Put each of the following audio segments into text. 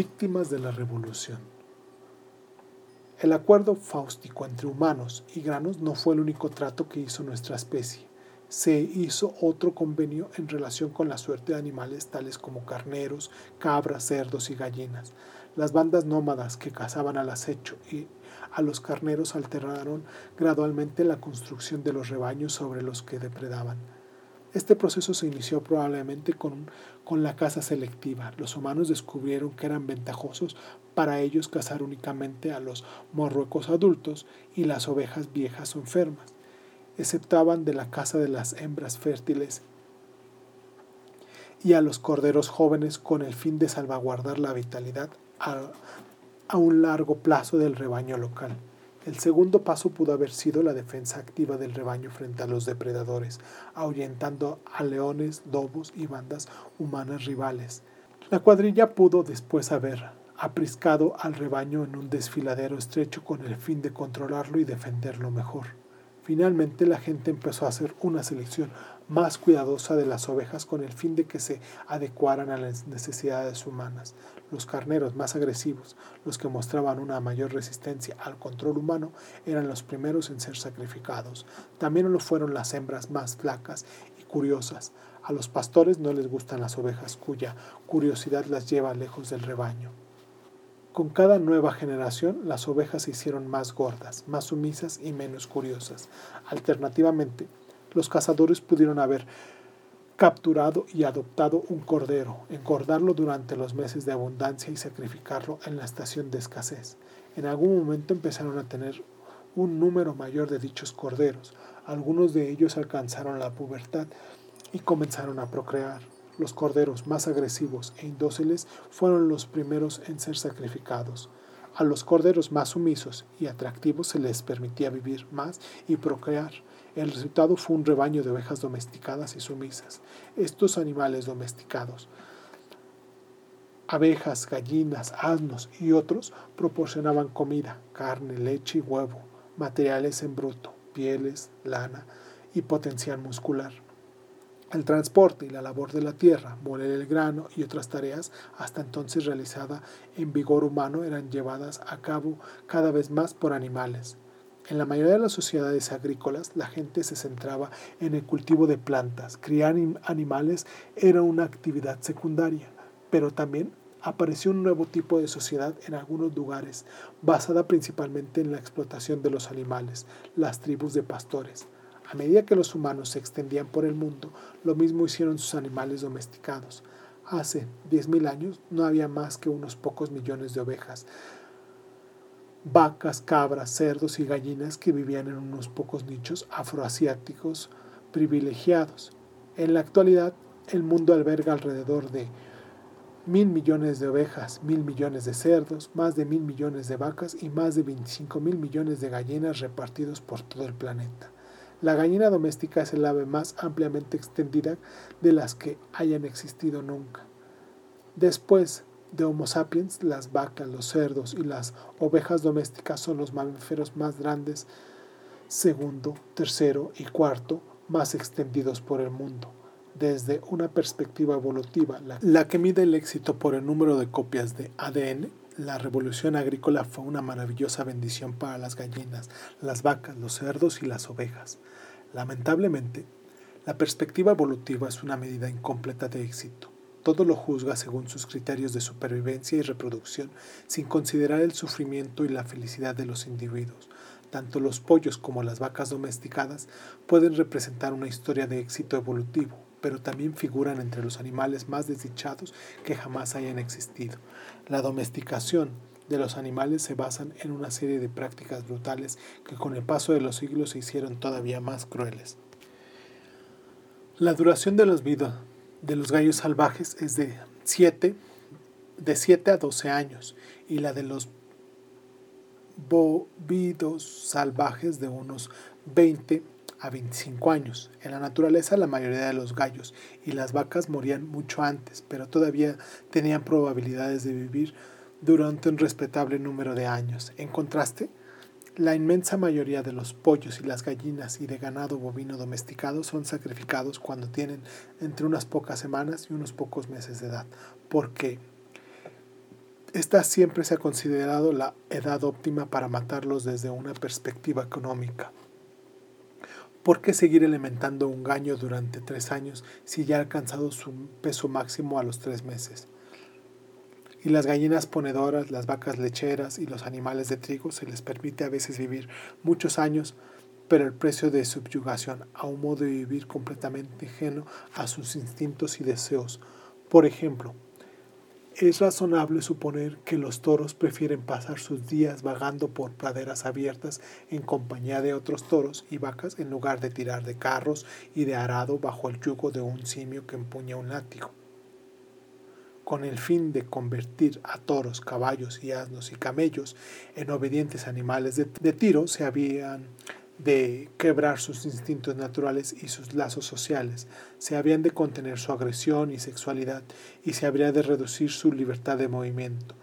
víctimas de la revolución. El acuerdo fáustico entre humanos y granos no fue el único trato que hizo nuestra especie. Se hizo otro convenio en relación con la suerte de animales tales como carneros, cabras, cerdos y gallinas. Las bandas nómadas que cazaban al acecho y a los carneros alteraron gradualmente la construcción de los rebaños sobre los que depredaban. Este proceso se inició probablemente con, con, la caza selectiva. Los humanos descubrieron que eran ventajosos para ellos cazar únicamente a los morruecos adultos y las ovejas viejas o enfermas. Exceptaban de la caza de las hembras fértiles y a los corderos jóvenes con el fin de salvaguardar la vitalidad a, a un largo plazo del rebaño local. El segundo paso pudo haber sido la defensa activa del rebaño frente a los depredadores, ahuyentando a leones, lobos y bandas humanas rivales. La cuadrilla pudo después haber apriscado al rebaño en un desfiladero estrecho con el fin de controlarlo y defenderlo mejor. Finalmente la gente empezó a hacer una selección más cuidadosa de las ovejas con el fin de que se adecuaran a las necesidades humanas. Los carneros más agresivos, los que mostraban una mayor resistencia al control humano, eran los primeros en ser sacrificados. También lo fueron las hembras más flacas y curiosas. A los pastores no les gustan las ovejas cuya curiosidad las lleva lejos del rebaño. Con cada nueva generación, las ovejas se hicieron más gordas, más sumisas y menos curiosas. Alternativamente, los cazadores pudieron haber capturado y adoptado un cordero, engordarlo durante los meses de abundancia y sacrificarlo en la estación de escasez. En algún momento empezaron a tener un número mayor de dichos corderos. Algunos de ellos alcanzaron la pubertad y comenzaron a procrear. Los corderos más agresivos e indóciles fueron los primeros en ser sacrificados. A los corderos más sumisos y atractivos se les permitía vivir más y procrear. El resultado fue un rebaño de ovejas domesticadas y sumisas. Estos animales domesticados, abejas, gallinas, asnos y otros, proporcionaban comida, carne, leche y huevo, materiales en bruto, pieles, lana y potencial muscular. El transporte y la labor de la tierra, moler el grano y otras tareas hasta entonces realizadas en vigor humano eran llevadas a cabo cada vez más por animales. En la mayoría de las sociedades agrícolas, la gente se centraba en el cultivo de plantas. Criar animales era una actividad secundaria, pero también apareció un nuevo tipo de sociedad en algunos lugares, basada principalmente en la explotación de los animales, las tribus de pastores. A medida que los humanos se extendían por el mundo, lo mismo hicieron sus animales domesticados. Hace 10.000 años no había más que unos pocos millones de ovejas, vacas, cabras, cerdos y gallinas que vivían en unos pocos nichos afroasiáticos privilegiados. En la actualidad, el mundo alberga alrededor de mil millones de ovejas, mil millones de cerdos, más de mil millones de vacas y más de 25 mil millones de gallinas repartidos por todo el planeta. La gallina doméstica es el ave más ampliamente extendida de las que hayan existido nunca. Después de Homo sapiens, las vacas, los cerdos y las ovejas domésticas son los mamíferos más grandes, segundo, tercero y cuarto más extendidos por el mundo. Desde una perspectiva evolutiva, la, que mide el éxito por el número de copias de ADN, la revolución agrícola fue una maravillosa bendición para las gallinas, las vacas, los cerdos y las ovejas. Lamentablemente, la perspectiva evolutiva es una medida incompleta de éxito todo lo juzga según sus criterios de supervivencia y reproducción, sin considerar el sufrimiento y la felicidad de los individuos. Tanto los pollos como las vacas domesticadas pueden representar una historia de éxito evolutivo, pero también figuran entre los animales más desdichados que jamás hayan existido. La domesticación de los animales se basan en una serie de prácticas brutales que con el paso de los siglos se hicieron todavía más crueles. La duración de los vidas de los gallos salvajes es de 7 de 7 a 12 años y la de los bovidos salvajes de unos 20 a 25 años. En la naturaleza la mayoría de los gallos y las vacas morían mucho antes, pero todavía tenían probabilidades de vivir durante un respetable número de años. En contraste, la inmensa mayoría de los pollos y las gallinas y de ganado bovino domesticado son sacrificados cuando tienen entre unas pocas semanas y unos pocos meses de edad, porque Esta siempre se ha considerado la edad óptima para matarlos desde una perspectiva económica. ¿Por qué seguir alimentando un gaño durante tres años si ya ha alcanzado su peso máximo a los tres meses? Y las gallinas ponedoras, las vacas lecheras y los animales de trigo se les permite a veces vivir muchos años, pero el precio de subyugación a un modo de vivir completamente ajeno a sus instintos y deseos. Por ejemplo, es razonable suponer que los toros prefieren pasar sus días vagando por praderas abiertas en compañía de otros toros y vacas en lugar de tirar de carros y de arado bajo el yugo de un simio que empuña un látigo. Con el fin de convertir a toros, caballos y asnos y camellos en obedientes animales de, de tiro, se habían de quebrar sus instintos naturales y sus lazos sociales, se habían de contener su agresión y sexualidad y se habría de reducir su libertad de movimiento.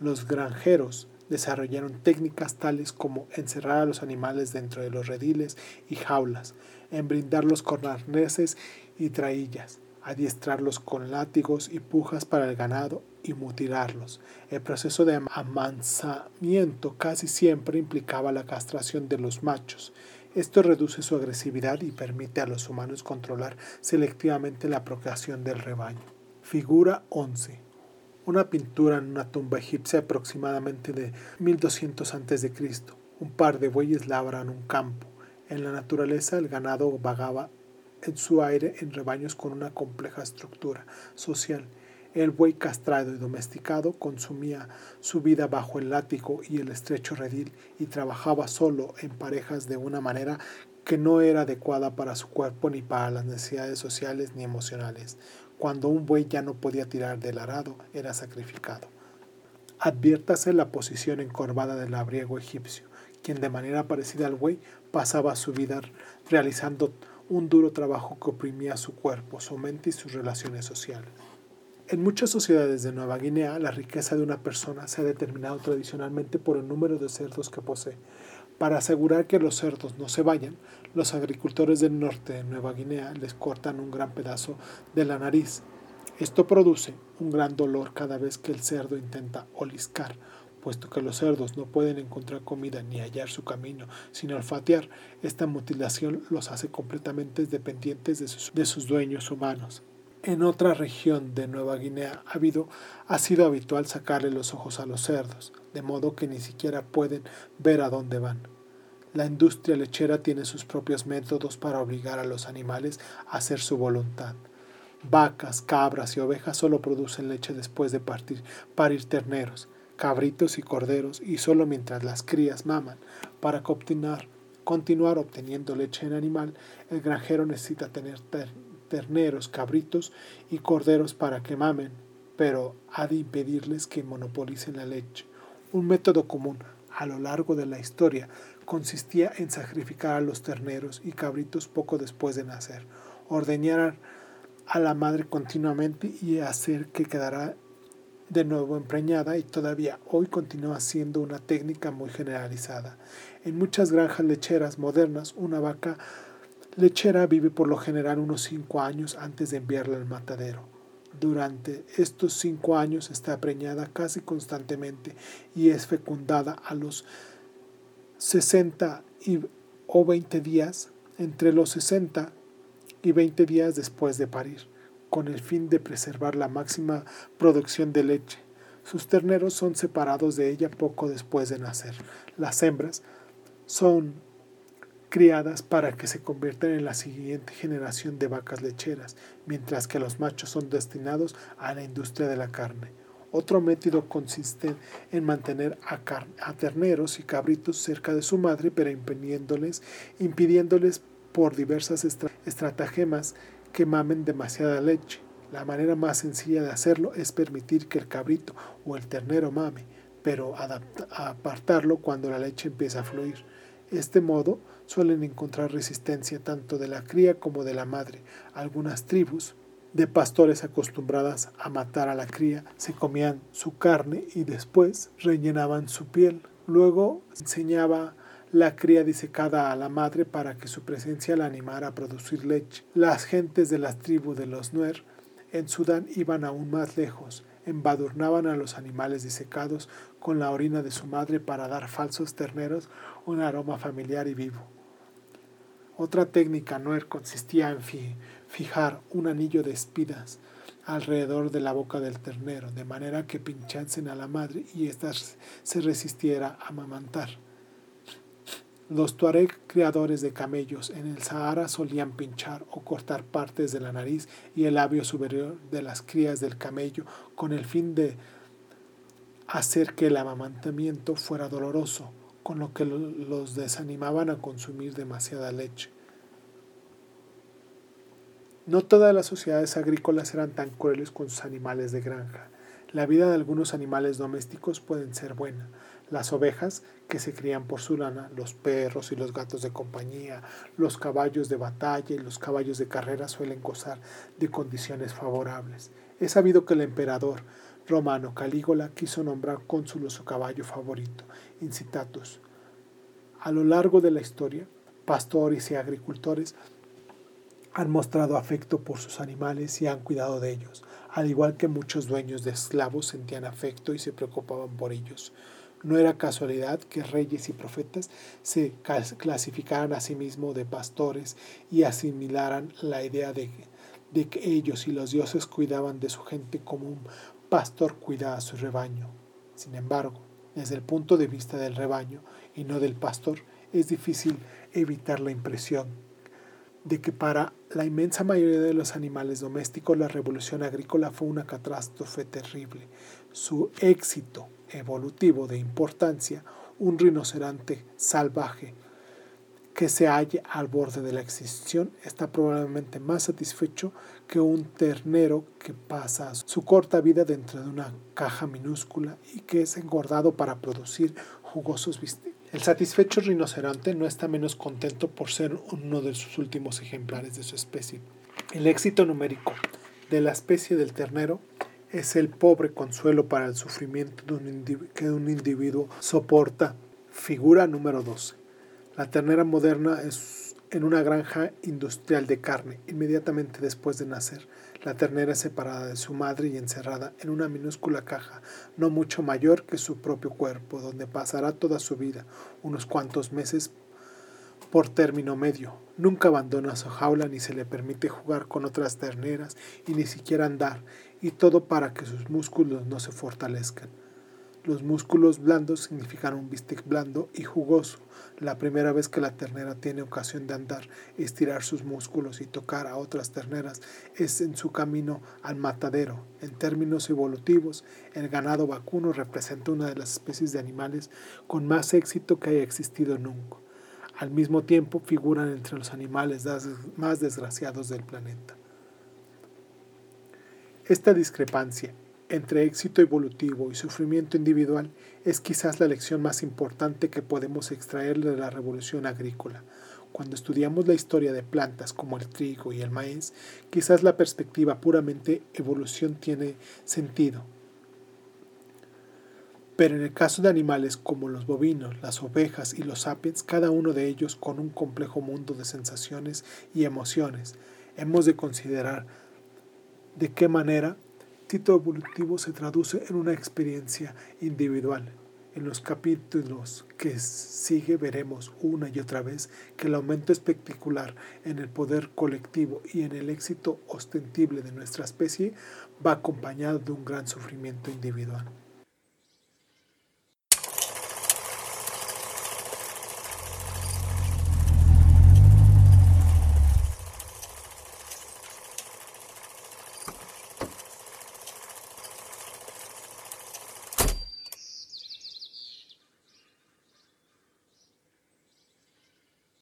Los granjeros desarrollaron técnicas tales como encerrar a los animales dentro de los rediles y jaulas, embrindarlos con arneses y traillas, adiestrarlos con látigos y pujas para el ganado y mutilarlos. El proceso de amansamiento casi siempre implicaba la castración de los machos. Esto reduce su agresividad y permite a los humanos controlar selectivamente la procreación del rebaño. Figura 11. Una pintura en una tumba egipcia aproximadamente de 1200 a.C. Un par de bueyes labran un campo. En la naturaleza el ganado vagaba en su aire en rebaños con una compleja estructura social. El buey castrado y domesticado consumía su vida bajo el látigo y el estrecho redil y trabajaba solo en parejas de una manera que no era adecuada para su cuerpo ni para las necesidades sociales ni emocionales. Cuando un buey ya no podía tirar del arado, era sacrificado. Adviértase la posición encorvada del labriego egipcio, quien de manera parecida al buey pasaba su vida realizando un duro trabajo que oprimía su cuerpo, su mente y sus relaciones sociales. En muchas sociedades de Nueva Guinea, la riqueza de una persona se ha determinado tradicionalmente por el número de cerdos que posee. Para asegurar que los cerdos no se vayan, los agricultores del norte de Nueva Guinea les cortan un gran pedazo de la nariz. Esto produce un gran dolor cada vez que el cerdo intenta oliscar puesto que los cerdos no pueden encontrar comida ni hallar su camino sin olfatear, esta mutilación los hace completamente dependientes de sus, de sus dueños humanos. En otra región de Nueva Guinea ha, habido, ha sido habitual sacarle los ojos a los cerdos, de modo que ni siquiera pueden ver a dónde van. La industria lechera tiene sus propios métodos para obligar a los animales a hacer su voluntad. Vacas, cabras y ovejas solo producen leche después de partir, parir terneros, cabritos y corderos y solo mientras las crías maman. Para continuar, obteniendo leche en animal, el granjero necesita tener terneros, cabritos y corderos para que mamen, pero ha de impedirles que monopolicen la leche. Un método común a lo largo de la historia consistía en sacrificar a los terneros y cabritos poco después de nacer, ordeñar a la madre continuamente y hacer que quedara de nuevo empreñada y todavía hoy continúa siendo una técnica muy generalizada. En muchas granjas lecheras modernas, una vaca lechera vive por lo general unos cinco años antes de enviarla al matadero. Durante estos cinco años está preñada casi constantemente y es fecundada a los 60 y, o 20 días, entre los 60 y 20 días después de parir con el fin de preservar la máxima producción de leche. Sus terneros son separados de ella poco después de nacer. Las hembras son criadas para que se conviertan en la siguiente generación de vacas lecheras, mientras que los machos son destinados a la industria de la carne. Otro método consiste en mantener a, terneros y cabritos cerca de su madre, pero impidiéndoles, impidiéndoles por diversas estratagemas que mamen demasiada leche. La manera más sencilla de hacerlo es permitir que el cabrito o el ternero mame, pero apartarlo cuando la leche empieza a fluir. Este modo suelen encontrar resistencia tanto de la cría como de la madre. Algunas tribus de pastores acostumbradas a matar a la cría se comían su carne y después rellenaban su piel. Luego enseñaba la cría disecada a la madre para que su presencia la animara a producir leche. Las gentes de las tribus de los Nuer en Sudán iban aún más lejos. embadurnaban a los animales disecados con la orina de su madre para dar falsos terneros un aroma familiar y vivo. Otra técnica Noer consistía en fijar un anillo de espinas alrededor de la boca del ternero, de manera que pinchasen a la madre y ésta se resistiera a amamantar. Los tuareg criadores de camellos en el Sahara solían pinchar o cortar partes de la nariz y el labio superior de las crías del camello con el fin de hacer que el amamantamiento fuera doloroso, con lo que los desanimaban a consumir demasiada leche. No todas las sociedades agrícolas eran tan crueles con sus animales de granja. La vida de algunos animales domésticos pueden ser buena. Las ovejas, que se crían por su lana, los perros y los gatos de compañía, los caballos de batalla y los caballos de carrera suelen gozar de condiciones favorables. Es sabido que el emperador romano Calígula quiso nombrar cónsul su caballo favorito, Incitatus. A lo largo de la historia, pastores y agricultores han mostrado afecto por sus animales y han cuidado de ellos, al igual que muchos dueños de esclavos sentían afecto y se preocupaban por ellos. No era casualidad que reyes y profetas se clasificaran a sí mismos de pastores y asimilaran la idea de, de que ellos y los dioses cuidaban de su gente como un pastor cuida a su rebaño. Sin embargo, desde el punto de vista del rebaño y no del pastor, es difícil evitar la impresión de que para la inmensa mayoría de los animales domésticos la revolución agrícola fue una catástrofe terrible. Su éxito evolutivo de importancia, un rinoceronte salvaje que se halle al borde de la extinción está probablemente más satisfecho que un ternero que pasa su corta vida dentro de una caja minúscula y que es engordado para producir jugosos bistecs. El satisfecho rinoceronte no está menos contento por ser uno de sus últimos ejemplares de su especie. El éxito numérico de la especie del ternero es el pobre consuelo para el sufrimiento que un individuo soporta. Figura número 12. La ternera moderna es en una granja industrial de carne. Inmediatamente después de nacer, la ternera es separada de su madre y encerrada en una minúscula caja, no mucho mayor que su propio cuerpo, donde pasará toda su vida, unos cuantos meses por término medio. Nunca abandona su jaula ni se le permite jugar con otras terneras y ni siquiera andar, y todo para que sus músculos no se fortalezcan. Los músculos blandos significan un bistec blando y jugoso. La primera vez que la ternera tiene ocasión de andar, estirar sus músculos y tocar a otras terneras es en su camino al matadero. En términos evolutivos, el ganado vacuno representa una de las especies de animales con más éxito que haya existido nunca. Al mismo tiempo figuran entre los animales más desgraciados del planeta. Esta discrepancia entre éxito evolutivo y sufrimiento individual es quizás la lección más importante que podemos extraer de la revolución agrícola. Cuando estudiamos la historia de plantas como el trigo y el maíz, quizás la perspectiva puramente evolución tiene sentido. Pero en el caso de animales como los bovinos, las ovejas y los sapiens, cada uno de ellos con un complejo mundo de sensaciones y emociones, hemos de considerar de qué manera Tito evolutivo se traduce en una experiencia individual. En los capítulos que sigue veremos una y otra vez que el aumento espectacular en el poder colectivo y en el éxito ostensible de nuestra especie va acompañado de un gran sufrimiento individual.